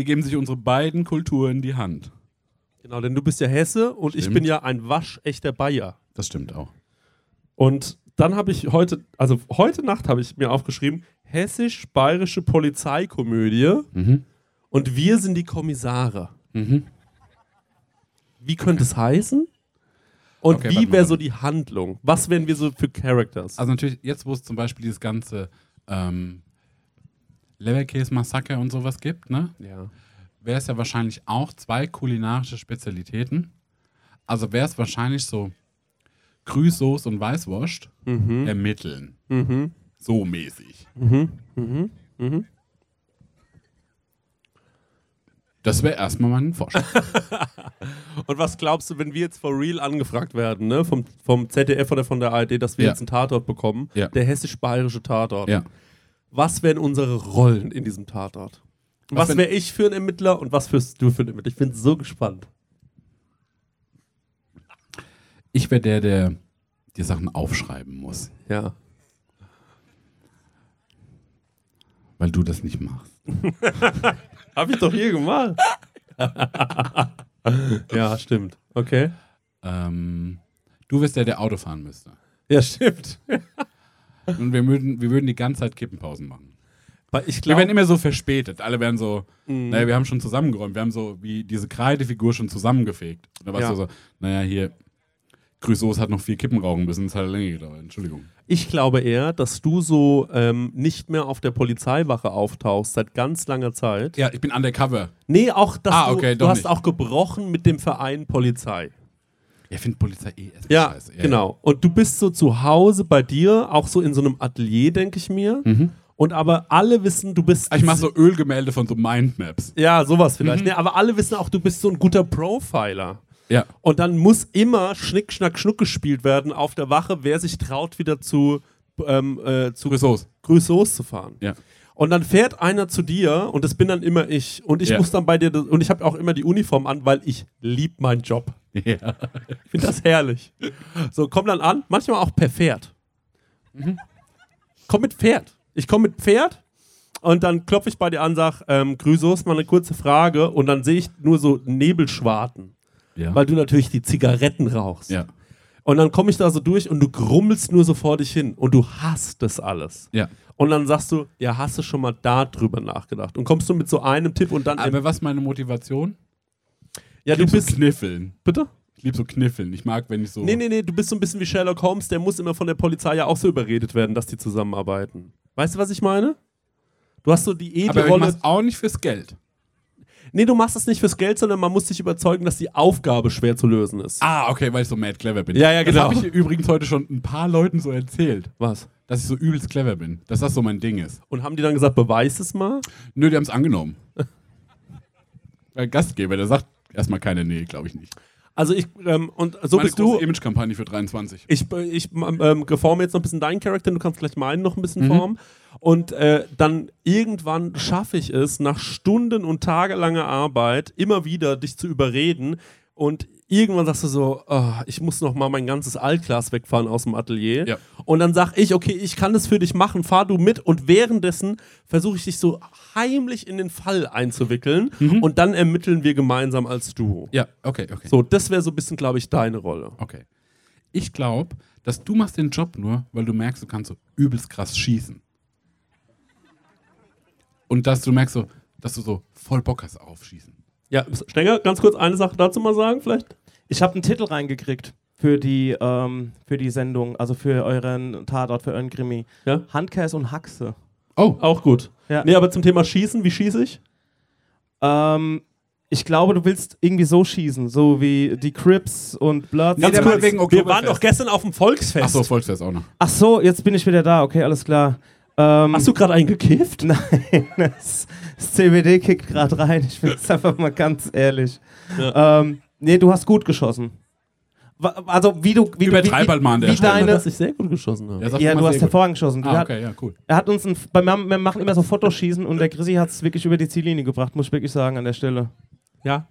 Hier geben sich unsere beiden Kulturen die Hand. Genau, denn du bist ja Hesse und ich Stimmt. bin ja ein waschechter Bayer. Das stimmt auch. Und dann habe ich heute, also heute Nacht habe ich mir aufgeschrieben, hessisch-bayerische Polizeikomödie Mhm. und wir sind die Kommissare. Mhm. Wie könnte es heißen? Und Okay, wie wäre so die Handlung? Was wären wir so für Characters? Also natürlich, jetzt wo es zum Beispiel dieses ganze ähm, Leverkäse-Massaker und sowas gibt, ne, ja. wäre es ja wahrscheinlich auch zwei kulinarische Spezialitäten. Also wäre es wahrscheinlich so Grüßsoße und Weißwurst Mhm. ermitteln. Mhm. So mäßig. Mhm. Mhm. Mhm. Das wäre erstmal mein Vorschlag. Und was glaubst du, wenn wir jetzt for real angefragt werden, ne? vom, vom ZDF oder von der ARD, dass wir Ja. jetzt einen Tatort bekommen? Ja. Der hessisch-bayerische Tatort. ja. Was wären unsere Rollen in diesem Tatort? Was wenn- wäre ich für ein Ermittler und was wirst du für ein Ermittler? Ich bin so gespannt. Ich wäre der, der die Sachen aufschreiben muss, Ja. weil du das nicht machst. Hab ich doch hier gemacht. ja, stimmt. Okay. Ähm, du wirst der, der Auto fahren müsste. Ja, stimmt. Und wir würden, wir würden die ganze Zeit Kippenpausen machen. Weil ich Wir werden immer so verspätet. Alle werden so, Mhm. naja, wir haben schon zusammengeräumt. Wir haben so wie diese Kreidefigur schon zusammengefegt. Da warst Ja. du so, naja, hier, Grüßos hat noch vier Kippen rauchen müssen. Das hat länger gedauert. Entschuldigung. ich glaube eher, dass du so ähm, nicht mehr auf der Polizeiwache auftauchst seit ganz langer Zeit. Ja, ich bin undercover. Nee, auch, dass Ah, du, okay, du doch hast nicht. auch gebrochen mit dem Verein Polizei. Ich finde Polizei eh erst Ja, scheiße. genau. Und du bist so zu Hause bei dir, auch so in so einem Atelier, denke ich mir. Und aber alle wissen, du bist. Ich mache so Ölgemälde von so Mindmaps. Ja, sowas vielleicht. Nee, aber alle wissen auch, du bist so ein guter Profiler. Ja. Und dann muss immer Schnick, Schnack, Schnuck gespielt werden auf der Wache, wer sich traut, wieder zu, ähm, äh, zu Grüßos. Grüßos zu fahren. Ja. Und dann fährt einer zu dir und das bin dann immer ich. Und ich Ja. muss dann bei dir, und ich habe auch immer die Uniform an, weil ich lieb meinen Job. Ja. Ich finde das herrlich. So, komm dann an, manchmal auch per Pferd. Komm mit Pferd. Ich komme mit Pferd und dann klopfe ich bei dir an, sag, ähm, Grüßos, mal eine kurze Frage und dann sehe ich nur so Nebelschwarten, Ja. weil du natürlich die Zigaretten rauchst. ja. Und dann komme ich da so durch und du grummelst nur so vor dich hin und du hasst das alles. Ja. Und dann sagst du, ja, hast du schon mal da drüber nachgedacht? Und kommst du mit so einem Tipp und dann. Aber was ist meine Motivation? ja, du bist. so kniffeln. Bitte? Ich liebe so kniffeln. Ich mag, wenn ich so. Nee, nee, nee, du bist so ein bisschen wie Sherlock Holmes, der muss immer von der Polizei ja auch so überredet werden, dass die zusammenarbeiten. Weißt du, was ich meine? Du hast so die edle Aber ich Rolle. mach's auch nicht fürs Geld. Nee, du machst es nicht fürs Geld, sondern man muss dich überzeugen, dass die Aufgabe schwer zu lösen ist. Ah, okay, weil ich so mad clever bin. Ja, ja, genau. Das habe ich übrigens heute schon ein paar Leuten so erzählt, Was? dass ich so übelst clever bin. Dass das so mein Ding ist. Und haben die dann gesagt, beweis es mal? Nö, die haben es angenommen. Weil Gastgeber, der sagt erstmal keine Nee, glaube ich nicht. Also ich, ähm, und so Meine bist du. Image-Kampagne für 23. Ich, ich ähm, forme jetzt noch ein bisschen deinen Charakter, du kannst gleich meinen noch ein bisschen Mhm. formen. Und äh, dann irgendwann schaffe ich es, nach Stunden und tagelanger Arbeit immer wieder dich zu überreden. Und irgendwann sagst du so, oh, ich muss noch mal mein ganzes Altglas wegfahren aus dem Atelier. Ja. Und dann sag ich, okay, ich kann das für dich machen, fahr du mit. Und währenddessen versuche ich dich so heimlich in den Fall einzuwickeln. Und dann ermitteln wir gemeinsam als Duo. Ja, okay, okay. So, das wäre so ein bisschen, glaube ich, deine Rolle. Okay. Ich glaube, dass du machst den Job nur, weil du merkst, du kannst so übelst krass schießen. Und dass du merkst so, dass du so voll Bock hast auf Schießen. Ja, Stenger, ganz kurz eine Sache dazu mal sagen, vielleicht? Ich habe einen Titel reingekriegt für die, ähm, für die Sendung, also für euren Tatort, für euren Krimi. Ja. Handkäse und Haxe. Oh, Auch gut. Ja. Nee, aber zum Thema Schießen, wie schieße ich? Ähm, ich glaube, du willst irgendwie so schießen, so wie die Crips und Bloods. Nee, der war wegen wir waren doch gestern auf dem Volksfest. Achso, Volksfest auch noch. Ach so, jetzt bin ich wieder da. Okay, alles klar. Ähm, Hast du gerade einen gekifft? Nein, das, das CBD kickt gerade rein. Ich bin jetzt einfach mal ganz ehrlich. Ähm, nee, du hast gut geschossen. Also wie du wie Übertreib du, wie, halt mal an der wie Stelle. deine, dass ich sehr gut geschossen habe. Ja, immer du hast gut. hervorragend geschossen. Ah, okay, ja, cool. Er hat uns ein, bei wir machen immer so Fotoschießen und der Chrissy hat es wirklich über die Ziellinie gebracht, muss ich wirklich sagen an der Stelle. Ja.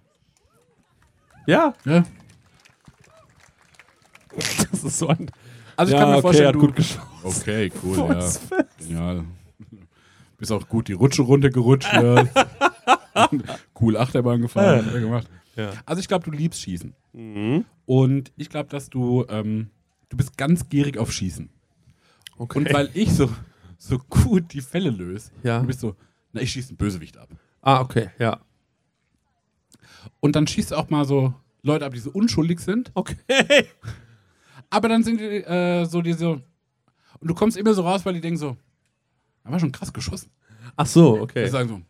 Ja, Ja. das ist so ein. Also ich ja, kann mir okay, vorstellen, hat du... gut geschossen. Okay, cool, ja. Genial. Bist auch gut die Rutsche runtergerutscht. ja. cool Achterbahn gefahren. hat er gemacht. Ja. Also ich glaube, du liebst Schießen. Mhm. Und ich glaube, dass du, ähm, du bist ganz gierig auf Schießen. Okay. Und weil ich so, so gut die Fälle löse, Ja. du bist so, na, ich schieße einen Bösewicht ab. ah, okay, ja. Und dann schießt du auch mal so Leute ab, die so unschuldig sind. Okay. Aber dann sind die äh, so diese. Und du kommst immer so raus, weil die denken so, er war schon krass geschossen. Ach so, Die okay. sagen so,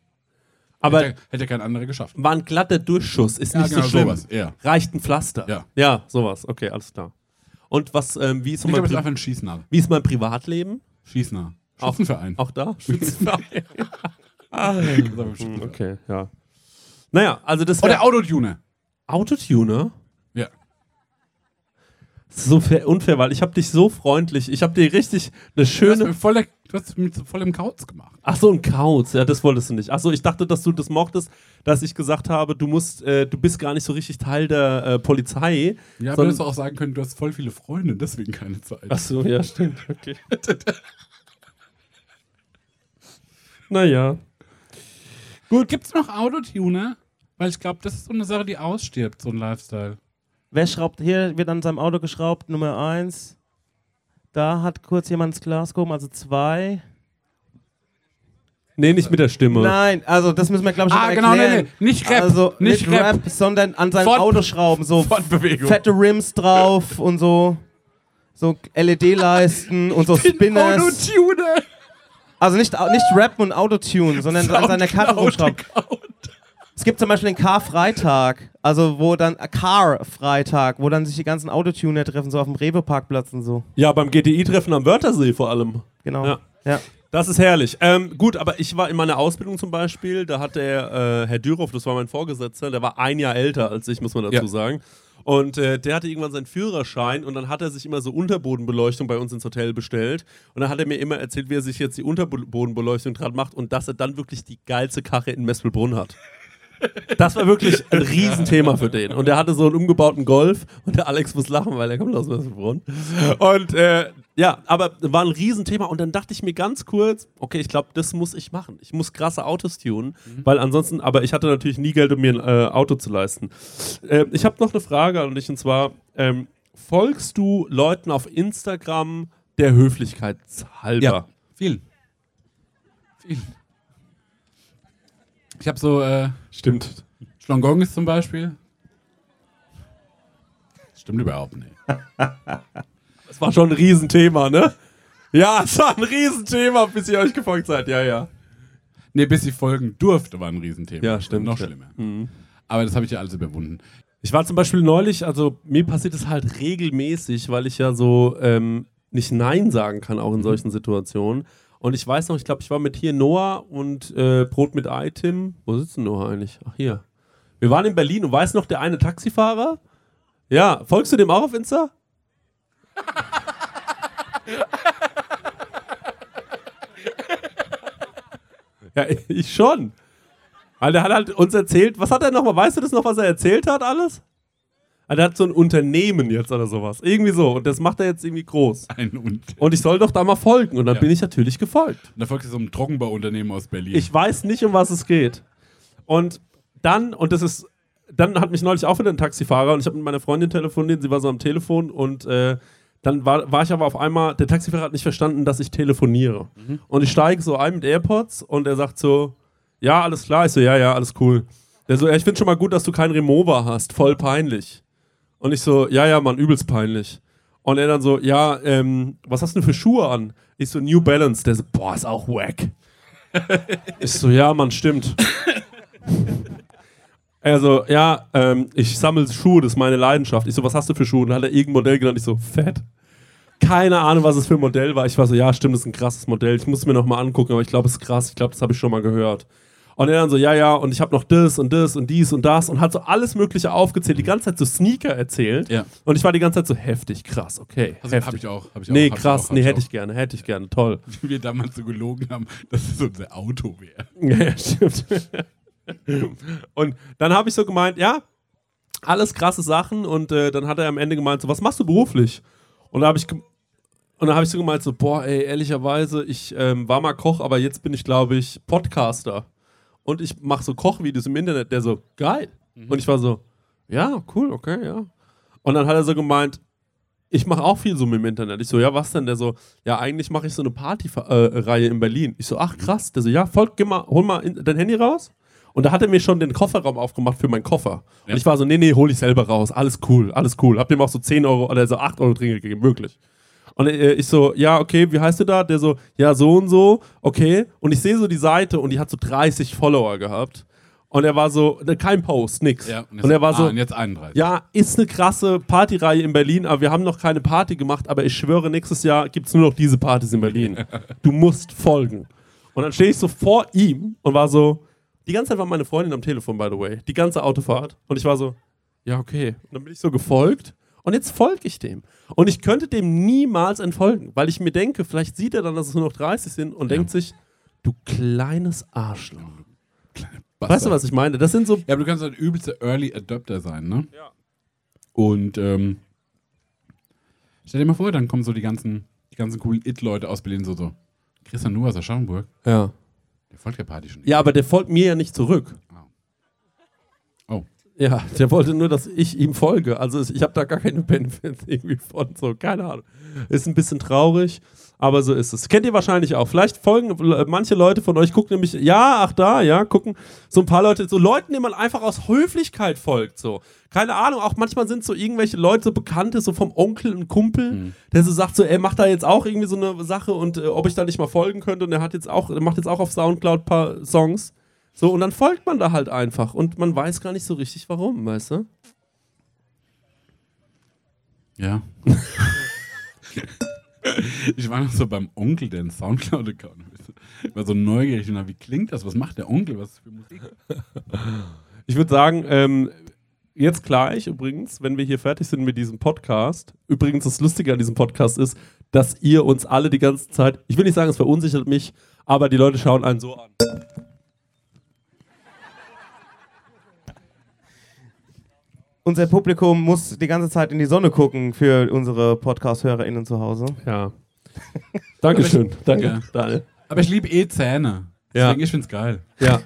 Aber hätte, hätte kein anderer geschafft. war ein glatter Durchschuss, ist Ja, nicht genau, so schlimm. sowas, ja. Reicht ein Pflaster. Ja. Ja, sowas. Okay, alles klar. Und was, ähm, wie, ist Ich mein einfach ein Schießnah. wie ist mein Privatleben? Schießnah. Auch- Schützenverein. Auch da? Einfach ein Schützenverein. okay, ja. Naja, also das Oder wär- Autotuner. Autotuner? Ja. Das ist so fair, unfair, weil ich habe dich so freundlich, ich habe dir richtig eine Du hast, schöne. voll, du hast mich voll im Kauz gemacht. Ach so, ein Kauz, ja, das wolltest du nicht. Ach so, ich dachte, dass du das mochtest, dass ich gesagt habe, du musst, äh, du bist gar nicht so richtig Teil der äh, Polizei. Ja, aber sondern- hättest du auch sagen können, du hast voll viele Freunde, deswegen keine Zeit. Ach so, ja, stimmt. Okay. naja. Gut. Gibt's noch Autotuner? Weil ich glaube, das ist so eine Sache, die ausstirbt, so ein Lifestyle. Wer schraubt, hier wird an seinem Auto geschraubt, Nummer 1. Da hat kurz jemand ins Glas gehoben, also 2. Nee, nicht mit der Stimme. Nein, also das müssen wir, glaube ich, Ah, noch genau, nee, erklären. nee. Nicht Rap, Also nicht nicht Rap. Rap, sondern an seinem Fort- Auto schrauben. So Fortbewegung. fette Rims drauf und so. So LED-Leisten und so Spinners. Autotuner! Also nicht, nicht rappen und Autotune, sondern an seiner Karre rumschrauben. Es gibt zum Beispiel den Car-Freitag, also wo dann äh, Car-Freitag, wo dann sich die ganzen Autotuner treffen, so auf dem Rewe-Parkplatz und so. Ja, beim GTI-Treffen am Wörthersee vor allem. Genau. Ja. Ja. Das ist herrlich. Ähm, gut, aber ich war in meiner Ausbildung zum Beispiel, da hat der äh, Herr Dürhoff, das war mein Vorgesetzter, der war ein Jahr älter als ich, muss man dazu Ja. sagen. Und äh, der hatte irgendwann seinen Führerschein und dann hat er sich immer so Unterbodenbeleuchtung bei uns ins Hotel bestellt. Und dann hat er mir immer erzählt, wie er sich jetzt die Unterbodenbeleuchtung dran macht und dass er dann wirklich die geilste Karre in Mespelbrunn hat. Das war wirklich ein Riesenthema für den. Und er hatte so einen umgebauten Golf und der Alex muss lachen, weil er kommt aus Mespelbrunn. Und äh, ja, aber war ein Riesenthema. Und dann dachte ich mir ganz kurz, okay, ich glaube, das muss ich machen. Ich muss krasse Autos tunen, weil ansonsten, aber ich hatte natürlich nie Geld, um mir ein äh, Auto zu leisten. Äh, ich habe noch eine Frage an dich und zwar, ähm, folgst du Leuten auf Instagram der Höflichkeit halber? Ja. Viel. Viel. Ich habe so, äh, Stimmt. Schlongongs zum Beispiel. Stimmt überhaupt nicht. Das war schon ein Riesenthema, ne? Ja, es war ein Riesenthema, bis ihr euch gefolgt seid. Ja, ja. Nee, bis ich folgen durfte, war ein Riesenthema. Ja, stimmt, Noch schlimmer. Aber das habe ich ja alles überwunden. Ich war zum Beispiel neulich, also mir passiert es halt regelmäßig, weil ich ja so ähm, nicht Nein sagen kann, auch in solchen Situationen. Und ich weiß noch, ich glaube, ich war mit hier Noah und äh, Brot mit Ei, Tim. Wo sitzt denn Noah eigentlich? Ach, hier. Wir waren in Berlin und weißt noch, der eine Taxifahrer? Ja, folgst du dem auch auf Insta? ja, ich schon. Weil der hat halt uns erzählt, was hat er nochmal, weißt du das noch, was er erzählt hat alles? Ah, Der hat so ein Unternehmen jetzt oder sowas. Irgendwie so. Und das macht er jetzt irgendwie groß. Ein und. Und ich soll doch da mal folgen. Und dann Ja. bin ich natürlich gefolgt. Und da folgt so einem Trockenbauunternehmen aus Berlin. Ich weiß nicht, um was es geht. Und dann, und das ist, dann hat mich neulich auch wieder ein Taxifahrer und ich habe mit meiner Freundin telefoniert, sie war so am Telefon und äh, dann war, war ich aber auf einmal, der Taxifahrer hat nicht verstanden, dass ich telefoniere. Und ich steige so ein mit AirPods und er sagt so, ja, alles klar. Ich so, ja, ja, alles cool. Der so, ja, ich finde schon mal gut, dass du keinen Remover hast. Voll peinlich. Und ich so, ja, ja, Mann, übelst peinlich. Und er dann so, ja, ähm, was hast du denn für Schuhe an? Ich so, New Balance. Der so, boah, ist auch wack. ich so, ja, Mann, stimmt. Also, ja, ähm, ich sammle Schuhe, das ist meine Leidenschaft. Ich so, was hast du für Schuhe? Und dann hat er irgendein Modell genannt. Ich so, fett. Keine Ahnung, was es für ein Modell war. Ich war so, ja, stimmt, das ist ein krasses Modell. Ich muss es mir nochmal angucken, aber ich glaube, es ist krass. Ich glaube, das habe ich schon mal gehört. Und er dann so, ja, ja, und ich habe noch das und das und dies und das und hat so alles Mögliche aufgezählt, die ganze Zeit so Sneaker erzählt. Ja. Und ich war die ganze Zeit so heftig, krass, okay. Also, heftig. hab ich auch. Hab ich auch nee, hab ich krass, auch, nee, hätte ich gerne, hätte ich gerne, toll. Wie wir damals so gelogen haben, dass es unser Auto wäre. Ja, stimmt. und dann habe ich so gemeint, ja, alles krasse Sachen und äh, dann hat er am Ende gemeint, so, was machst du beruflich? Und da habe ich und dann habe ich so gemeint, so, boah, ey, ehrlicherweise, ich ähm, war mal Koch, aber jetzt bin ich, glaube ich, Podcaster. Und ich mache so Kochvideos im Internet. Der so, geil. Und ich war so, ja, cool, okay, ja. Und dann hat er so gemeint, ich mache auch viel so mit dem Internet. Ich so, ja, was denn? Der so, ja, eigentlich mache ich so eine Partyreihe in Berlin. Ich so, ach krass. Der so, ja, folg, geh mal, hol mal in, dein Handy raus. Und da hat er mir schon den Kofferraum aufgemacht für meinen Koffer. Ja. Und ich war so, nee, nee, hol ich selber raus. Alles cool, alles cool. Hab dem auch so 10 Euro oder so 8 Euro Trinkgeld gegeben, wirklich. Und ich so, ja, okay, wie heißt du da? Der so, ja, so und so, okay. Und ich sehe so die Seite und die hat so 30 Follower gehabt. Und er war so, ne, kein Post, nix. Ja, jetzt, und er war so, ah, und jetzt 31. ja, ist eine krasse Partyreihe in Berlin, aber wir haben noch keine Party gemacht, aber ich schwöre, nächstes Jahr gibt es nur noch diese Partys in Berlin. Du musst folgen. Und dann stehe ich so vor ihm und war so, die ganze Zeit war meine Freundin am Telefon, by the way, die ganze Autofahrt. Und ich war so, ja, okay. Und dann bin ich so gefolgt Und jetzt folge ich dem. Und ich könnte dem niemals entfolgen, weil ich mir denke, vielleicht sieht er dann, dass es nur noch 30 sind und denkt sich, du kleines Arschloch. Weißt du, was ich meine? Das sind so. Ja, aber du kannst ein übelster Early Adopter sein, ne? Ja. Und ähm, stell dir mal vor, dann kommen so die ganzen, die ganzen coolen It-Leute aus Berlin so, so. Christian Nuhr aus Aschaffenburg, Ja. der folgt der Party schon. Ja, aber der folgt mir ja nicht zurück. Ja, der wollte nur, dass ich ihm folge. Also ich habe da gar keine Benefits irgendwie von. So, keine Ahnung. Ist ein bisschen traurig, aber so ist es. Kennt ihr wahrscheinlich auch. Vielleicht folgen manche Leute von euch, gucken nämlich, ja, ach da, ja, gucken so ein paar Leute, so Leuten, denen man einfach aus Höflichkeit folgt. So. Keine Ahnung, auch manchmal sind so irgendwelche Leute, so Bekannte, so vom Onkel und Kumpel, der so sagt, so, er macht da jetzt auch irgendwie so eine Sache und äh, ob ich da nicht mal folgen könnte. Und er hat jetzt auch, er macht jetzt auch auf Soundcloud ein paar Songs. So, und dann folgt man da halt einfach und man weiß gar nicht so richtig warum, weißt du? Ja. ich war noch so beim Onkel, der einen Soundcloud-Account hat. Ich war so neugierig und dachte, wie klingt das? Was macht der Onkel? Was ist das für Musik? Ich würde sagen, ähm, jetzt gleich übrigens, wenn wir hier fertig sind mit diesem Podcast, übrigens das Lustige an diesem Podcast ist, dass ihr uns alle die ganze Zeit, ich will nicht sagen, es verunsichert mich, aber die Leute schauen einen so an. Unser Publikum muss die ganze Zeit in die Sonne gucken für unsere Podcast-HörerInnen zu Hause. Ja. Dankeschön. Danke, Ja. Daniel. Aber ich liebe eh Zähne. Ja. Deswegen, ich find's geil. Ja.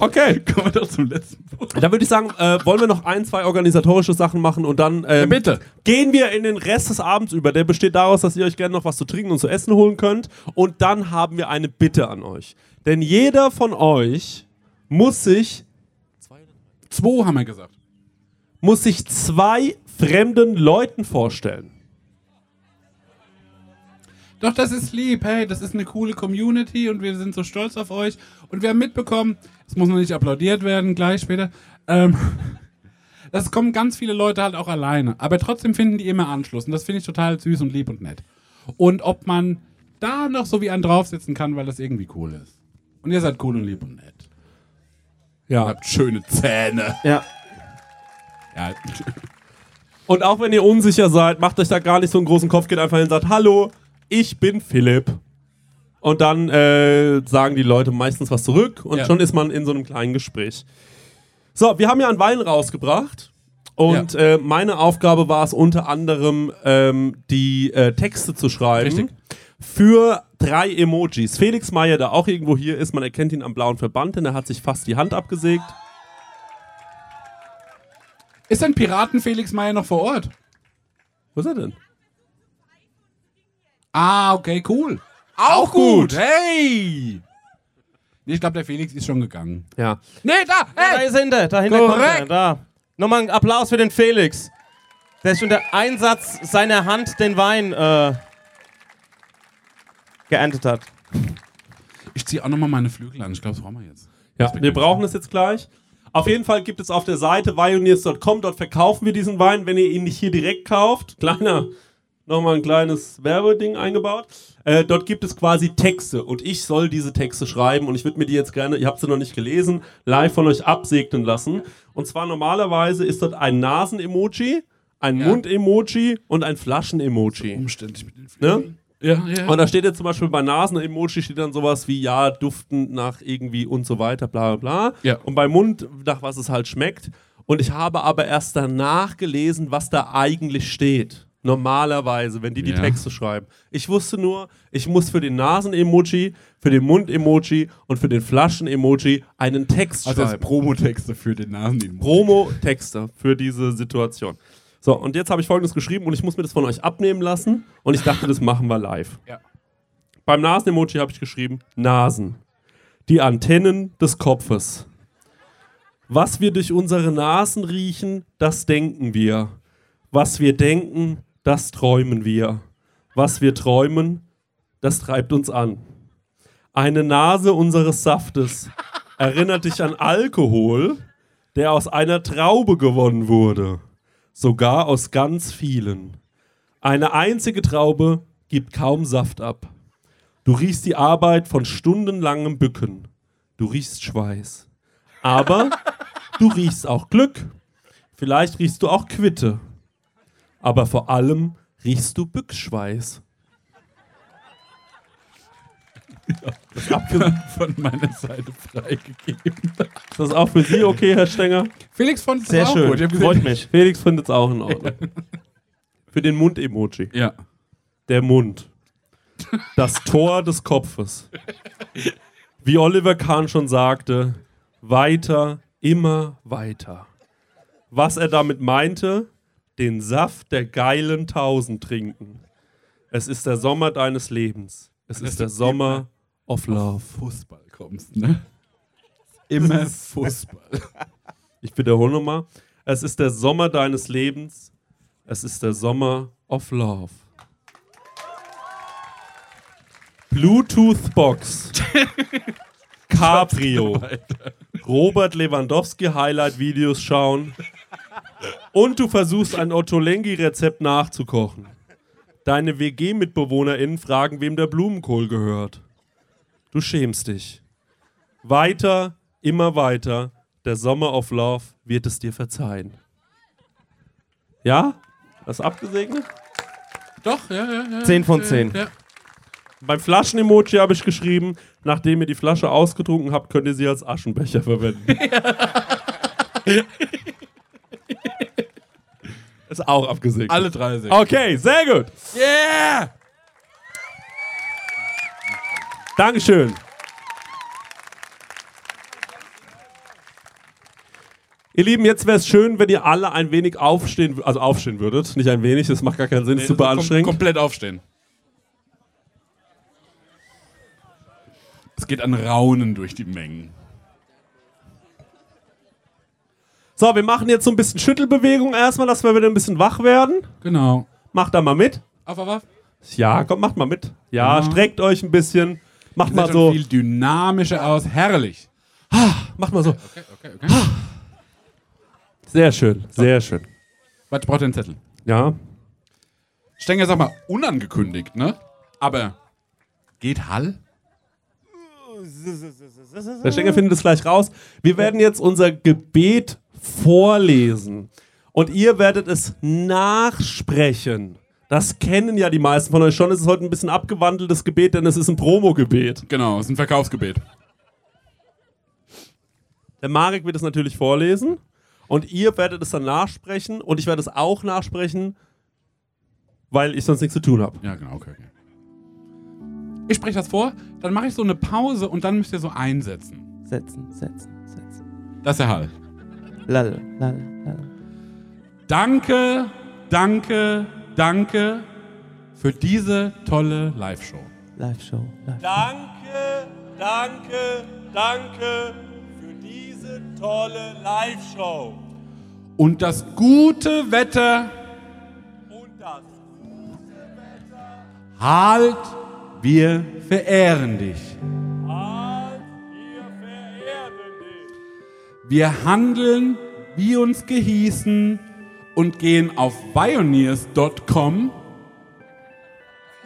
Okay. Kommen wir doch zum letzten Punkt. Dann würde ich sagen, äh, wollen wir noch ein, zwei organisatorische Sachen machen und dann ähm, bitte. gehen wir in den Rest des Abends über. Der besteht daraus, dass ihr euch gerne noch was zu trinken und zu essen holen könnt. Und dann haben wir eine Bitte an euch. Denn jeder von euch muss sich, Zwei haben wir gesagt. muss sich zwei fremden Leuten vorstellen. Doch, das ist lieb. Hey, das ist eine coole Community und wir sind so stolz auf euch. Und wir haben mitbekommen, es muss noch nicht applaudiert werden, gleich später. Ähm, das kommen ganz viele Leute halt auch alleine. Aber trotzdem finden die immer Anschluss. Und das finde ich total süß und lieb und nett. Und ob man da noch so wie einen draufsetzen kann, weil das irgendwie cool ist. Und ihr seid cool und lieb und nett. Ihr Ja. habt schöne Zähne. Ja. Ja. Und auch wenn ihr unsicher seid, macht euch da gar nicht so einen großen Kopf, geht einfach hin und sagt, hallo, ich bin Philipp. Und dann äh, sagen die Leute meistens was zurück und Ja. schon ist man in so einem kleinen Gespräch. So, wir haben ja einen Wein rausgebracht. Und Ja. äh, meine Aufgabe war es unter anderem, ähm, die äh, Texte zu schreiben. Richtig. Für drei Emojis. Felix Meyer, der auch irgendwo hier ist, man erkennt ihn am blauen Verband, denn er hat sich fast die Hand abgesägt. Ist denn Piraten Felix Meyer noch vor Ort? Wo ist er denn? Ah, okay, cool. Auch gut. Hey! Nee, ich glaube, der Felix ist schon gegangen. Ja. Nee, da! Da Hey! ist er hinter, dahinter kommt er. Korrekt. Da. Nochmal ein Applaus für den Felix. Der ist schon der Einsatz seiner Hand den Wein äh, geerntet hat. Ich ziehe auch nochmal meine Flügel an. Ich glaube, das brauchen wir jetzt. Ja, wir brauchen es jetzt gleich. Auf jeden Fall gibt es auf der Seite vioniers.com, dort verkaufen wir diesen Wein, wenn ihr ihn nicht hier direkt kauft. Kleiner, nochmal ein kleines Werbeding eingebaut. Äh, dort gibt es quasi Texte und ich soll diese Texte schreiben und ich würde mir die jetzt gerne, ihr habt sie noch nicht gelesen, live von euch absegnen lassen. Und zwar normalerweise ist dort ein Nasen-Emoji, ein Ja. Mund-Emoji und ein Flaschen-Emoji. Umständlich mit den Ne? Ja, ja. Und da steht jetzt zum Beispiel bei Nasen-Emoji steht dann sowas wie, ja, duftend nach irgendwie und so weiter, bla bla bla. Ja. Und bei Mund, nach was es halt schmeckt. Und ich habe aber erst danach gelesen, was da eigentlich steht. Normalerweise, wenn die die Ja. Texte schreiben. Ich wusste nur, ich muss für den Nasen-Emoji, für den Mund-Emoji und für den Flaschen-Emoji einen Text also schreiben. Promotexte für den Nasen. Promo-Texte für diese Situation. So, und jetzt habe ich folgendes geschrieben und ich muss mir das von euch abnehmen lassen. Und ich dachte, das machen wir live. Ja. Beim Nasen-Emoji habe ich geschrieben: Nasen. Die Antennen des Kopfes. Was wir durch unsere Nasen riechen, das denken wir. Was wir denken, das träumen wir. Was wir träumen, das treibt uns an. Eine Nase unseres Saftes erinnert dich an Alkohol, der aus einer Traube gewonnen wurde. Sogar aus ganz vielen. Eine einzige Traube gibt kaum Saft ab. Du riechst die Arbeit von stundenlangem Bücken. Du riechst Schweiß. Aber Du riechst auch Glück. Vielleicht riechst du auch Quitte. Aber vor allem riechst du Büchsschweiß. Das Von meiner Seite freigegeben. ist das auch für Sie okay, Herr Stenger? Felix fand es Sehr auch schön. gut. Ich hab Freut mich. Felix findet es auch in Ordnung. Für den Mund-Emoji. Ja. Der Mund. Das Tor des Kopfes. Wie Oliver Kahn schon sagte, weiter, immer weiter. Was er damit meinte, den Saft der geilen Tausend trinken. Es ist der Sommer deines Lebens. Es ist der Sommer of Love. Fußball kommst, ne? Immer Fußball. Ich wiederhole nochmal. Es ist der Sommer deines Lebens. Es ist der Sommer of Love. Bluetooth Box. Cabrio. Robert Lewandowski Highlight Videos schauen. Und du versuchst ein Ottolenghi-Rezept nachzukochen. Deine WG-MitbewohnerInnen fragen, wem der Blumenkohl gehört. Du schämst dich. Weiter, immer weiter. Der Sommer of Love wird es dir verzeihen. Ja? Das ist abgesegnet? Doch, ja, ja, ja. 10 von 10. Ja. Beim Flaschen-Emoji habe ich geschrieben, nachdem ihr die Flasche ausgetrunken habt, könnt ihr sie als Aschenbecher verwenden. ist auch abgesegnet. Alle drei sind. Okay, sehr gut. Yeah! Dankeschön. Ihr Lieben, jetzt wäre es schön, wenn ihr alle ein wenig aufstehen, also aufstehen würdet. Nicht ein wenig, das macht gar keinen Sinn, ist super Kom- anstrengend. Komplett aufstehen. Es geht an Raunen durch die Mengen. So, wir machen jetzt so ein bisschen Schüttelbewegung erstmal, dass wir wieder ein bisschen wach werden. Genau. Macht da mal mit. Auf, auf, auf. Ja, komm, macht mal mit. Ja, Ja. streckt euch ein bisschen. Macht Sieht mal so. viel dynamischer aus. Herrlich. Macht mal so. Okay, okay, okay. Sehr schön, sehr schön. Warte, ich brauche den Zettel. Ja. Stenger, sag mal, unangekündigt, ne? Aber geht Hall? Der Stenger findet es gleich raus. Wir werden jetzt unser Gebet vorlesen. Und ihr werdet es nachsprechen. Das kennen ja die meisten von euch schon. Es ist heute ein bisschen abgewandeltes Gebet, denn es ist ein Promo-Gebet. Genau, ist ein Verkaufsgebet. Der Marek wird es natürlich vorlesen. Und ihr werdet es dann nachsprechen. Und ich werde es auch nachsprechen, weil ich sonst nichts zu tun habe. Ja, genau, okay, okay. Ich spreche das vor, dann mache ich so eine Pause und dann müsst ihr so einsetzen. Setzen, setzen, setzen. Das ist der Hall. Lal, lal, lal. Danke, danke, danke für diese tolle Live-Show. Live-Show, live Danke, danke, danke für diese tolle Live-Show. Und das gute Wetter Und das halt, wir verehren dich. Halt, wir verehren dich. Wir handeln, wie uns gehießen und gehen auf pioneers.com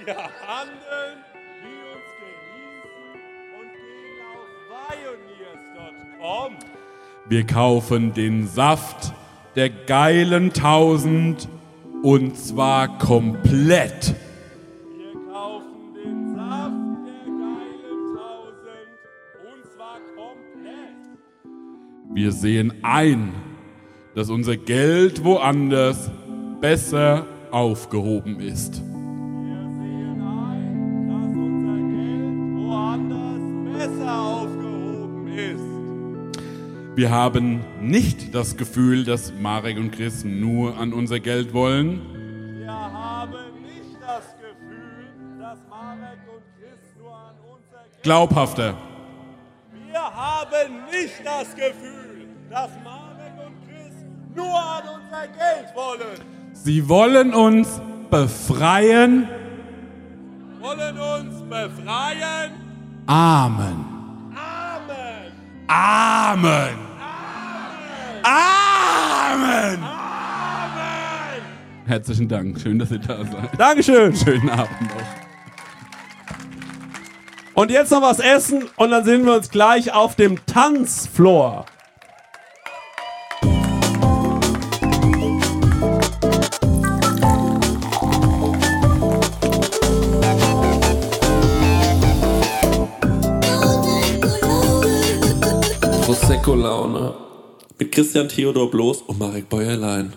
Wir handeln, wie uns gehießen und gehen auf pioneers.com. Wir kaufen den Saft der geilen Tausend und zwar komplett. Wir kaufen den Saft der geilen Tausend und zwar komplett. Wir sehen ein, dass unser Geld woanders besser aufgehoben ist. Wir haben nicht das Gefühl, dass Marek und Chris nur an unser Geld wollen. Wir haben nicht das Gefühl, dass Marek und Chris nur an unser Geld. Glaubhafter. Wir haben nicht das Gefühl, dass Marek nur an unser Geld wollen. Sie wollen uns befreien. Wollen uns befreien. Amen. Amen. Amen. Amen. Amen. Herzlichen Dank. Schön, dass ihr da seid. Dankeschön. Schönen Abend noch. Und jetzt noch was essen und dann sehen wir uns gleich auf dem Tanzfloor. Prosecco-Laune. Mit Christian Theodor Bloß und Marek Bäuerlein.